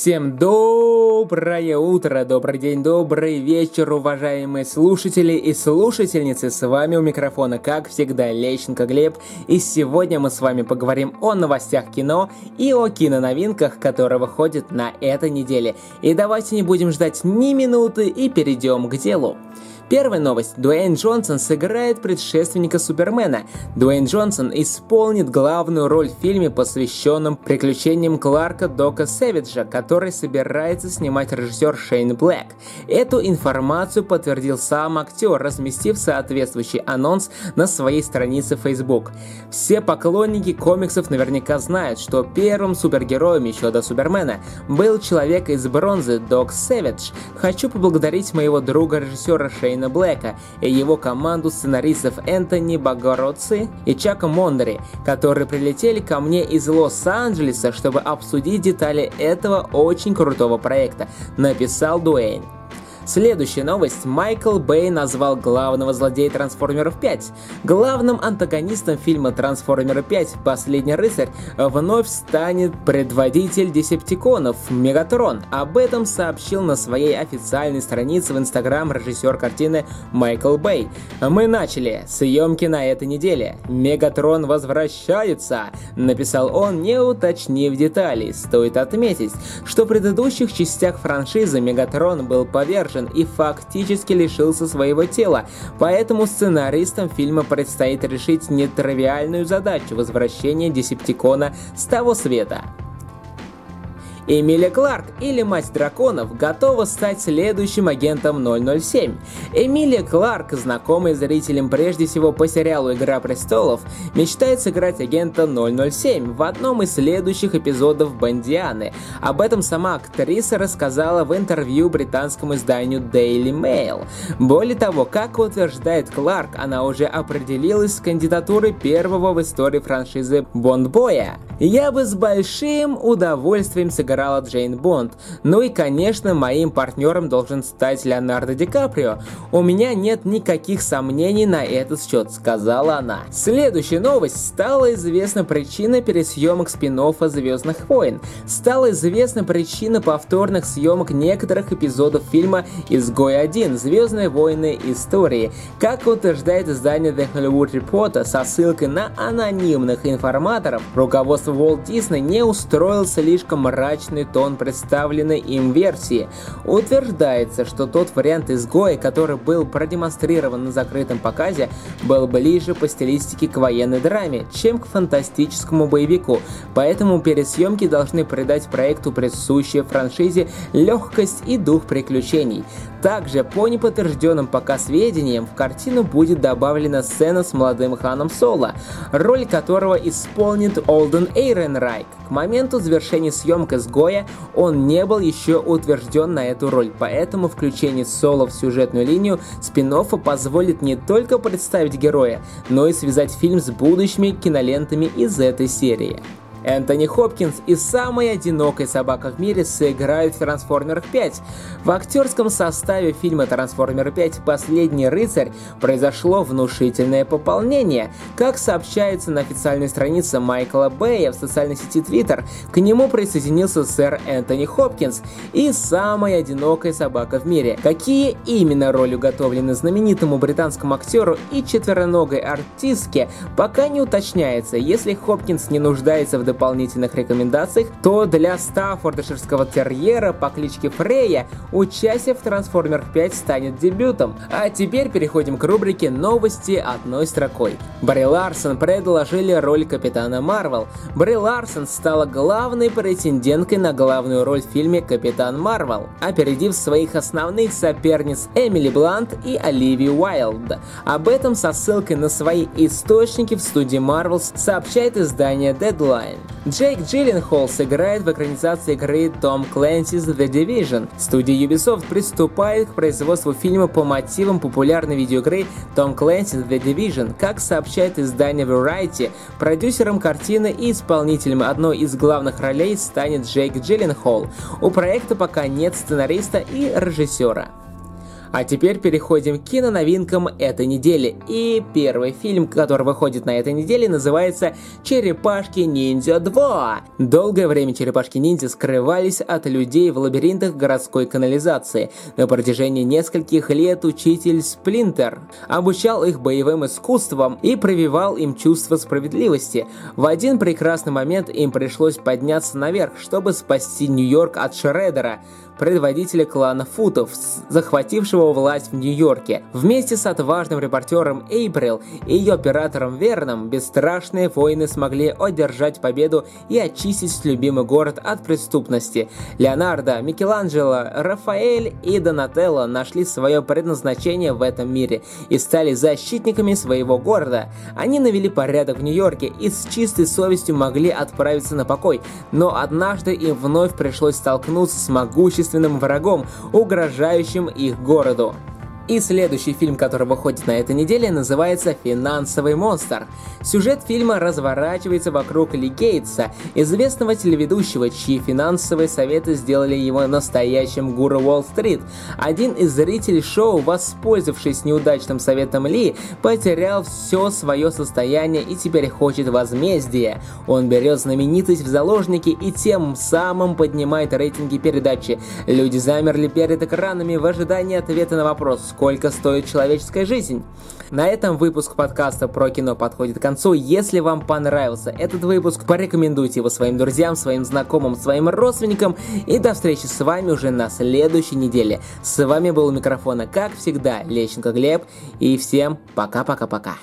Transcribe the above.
Всем доброе утро, добрый день, добрый вечер, уважаемые слушатели и слушательницы. С вами у микрофона, как всегда, Лещенко Глеб. И сегодня мы с вами поговорим о новостях кино и о киноновинках, которые выходят на этой неделе. И давайте не будем ждать ни минуты и перейдем к делу. Первая новость. Дуэйн Джонсон сыграет предшественника Супермена. Дуэйн Джонсон исполнит главную роль в фильме, посвященном приключениям Кларка Дока Сэвиджа, который собирается снимать режиссер Шейн Блэк. Эту информацию подтвердил сам актер, разместив соответствующий анонс на своей странице Facebook. Все поклонники комиксов наверняка знают, что первым супергероем еще до Супермена был человек из бронзы Док Сэвидж. Хочу поблагодарить моего друга режиссера Шейна Шейна Блэка и его команду сценаристов Энтони Багороци и Чака Мондри, которые прилетели ко мне из Лос-Анджелеса, чтобы обсудить детали этого очень крутого проекта, написал Дуэйн. Следующая новость. Майкл Бэй назвал главного злодея Трансформеров 5. Главным антагонистом фильма Трансформеры 5 «Последний рыцарь» вновь станет предводитель десептиконов Мегатрон. Об этом сообщил на своей официальной странице в Инстаграм режиссер картины Майкл Бэй. «Мы начали съемки на этой неделе. Мегатрон возвращается», — написал он, не уточнив деталей. Стоит отметить, что в предыдущих частях франшизы Мегатрон был повержен повержен и фактически лишился своего тела, поэтому сценаристам фильма предстоит решить нетривиальную задачу возвращения Десептикона с того света. Эмилия Кларк или Мать Драконов готова стать следующим агентом 007. Эмилия Кларк, знакомая зрителям прежде всего по сериалу «Игра престолов», мечтает сыграть агента 007 в одном из следующих эпизодов «Бандианы». Об этом сама актриса рассказала в интервью британскому изданию Daily Mail. Более того, как утверждает Кларк, она уже определилась с кандидатурой первого в истории франшизы Бондбоя. Я бы с большим удовольствием сыграла Джейн Бонд. Ну и, конечно, моим партнером должен стать Леонардо Ди Каприо. У меня нет никаких сомнений на этот счет, сказала она. Следующая новость. Стала известна причина пересъемок спин Звездных войн. Стала известна причина повторных съемок некоторых эпизодов фильма «Изгой 1. Звездные войны. Истории». Как утверждает издание The Hollywood Reporter со ссылкой на анонимных информаторов, руководство Walt Disney не устроил слишком мрачный тон представленной им версии. Утверждается, что тот вариант изгоя, который был продемонстрирован на закрытом показе, был ближе по стилистике к военной драме, чем к фантастическому боевику, поэтому пересъемки должны придать проекту присущей франшизе легкость и дух приключений. Также, по неподтвержденным пока сведениям, в картину будет добавлена сцена с молодым Ханом Соло, роль которого исполнит Олден Эйренрайк. К моменту завершения съемок «Изгоя» он не был еще утвержден на эту роль, поэтому включение Соло в сюжетную линию спин позволит не только представить героя, но и связать фильм с будущими кинолентами из этой серии. Энтони Хопкинс и самая одинокая собака в мире сыграют в «Трансформерах 5». В актерском составе фильма «Трансформеры 5. Последний рыцарь» произошло внушительное пополнение. Как сообщается на официальной странице Майкла Бэя в социальной сети Twitter, к нему присоединился сэр Энтони Хопкинс и самая одинокая собака в мире. Какие именно роли уготовлены знаменитому британскому актеру и четвероногой артистке, пока не уточняется. Если Хопкинс не нуждается в дополнительных рекомендациях, то для стаффордширского терьера по кличке Фрея участие в Трансформерах 5 станет дебютом. А теперь переходим к рубрике «Новости одной строкой». Бри Ларсон предложили роль Капитана Марвел. Бри Ларсон стала главной претенденткой на главную роль в фильме «Капитан Марвел», опередив своих основных соперниц Эмили Блант и Оливию Уайлд. Об этом со ссылкой на свои источники в студии Marvel сообщает издание Deadline. Джейк Джилленхол сыграет в экранизации игры Tom Clancy's The Division. Студия Ubisoft приступает к производству фильма по мотивам популярной видеоигры Tom Clancy's The Division. Как сообщает издание Variety, продюсером картины и исполнителем одной из главных ролей станет Джейк Джилленхол. У проекта пока нет сценариста и режиссера. А теперь переходим к киноновинкам этой недели. И первый фильм, который выходит на этой неделе, называется «Черепашки ниндзя 2». Долгое время черепашки-ниндзя скрывались от людей в лабиринтах городской канализации. На протяжении нескольких лет учитель Сплинтер обучал их боевым искусствам и прививал им чувство справедливости. В один прекрасный момент им пришлось подняться наверх, чтобы спасти Нью-Йорк от Шреддера, предводителя клана Футов, захватившего власть в Нью-Йорке. Вместе с отважным репортером Эйприл и ее оператором Верном бесстрашные воины смогли одержать победу и очистить любимый город от преступности. Леонардо, Микеланджело, Рафаэль и Донателло нашли свое предназначение в этом мире и стали защитниками своего города. Они навели порядок в Нью-Йорке и с чистой совестью могли отправиться на покой, но однажды им вновь пришлось столкнуться с могущественным врагом, угрожающим их городу. И следующий фильм, который выходит на этой неделе, называется «Финансовый монстр». Сюжет фильма разворачивается вокруг Ли Гейтса, известного телеведущего, чьи финансовые советы сделали его настоящим гуру Уолл-стрит. Один из зрителей шоу, воспользовавшись неудачным советом Ли, потерял все свое состояние и теперь хочет возмездия. Он берет знаменитость в заложники и тем самым поднимает рейтинги передачи. Люди замерли перед экранами в ожидании ответа на вопрос, сколько стоит человеческая жизнь. На этом выпуск подкаста про кино подходит к концу. Если вам понравился этот выпуск, порекомендуйте его своим друзьям, своим знакомым, своим родственникам. И до встречи с вами уже на следующей неделе. С вами был у микрофона, как всегда, Лещенко Глеб. И всем пока-пока-пока.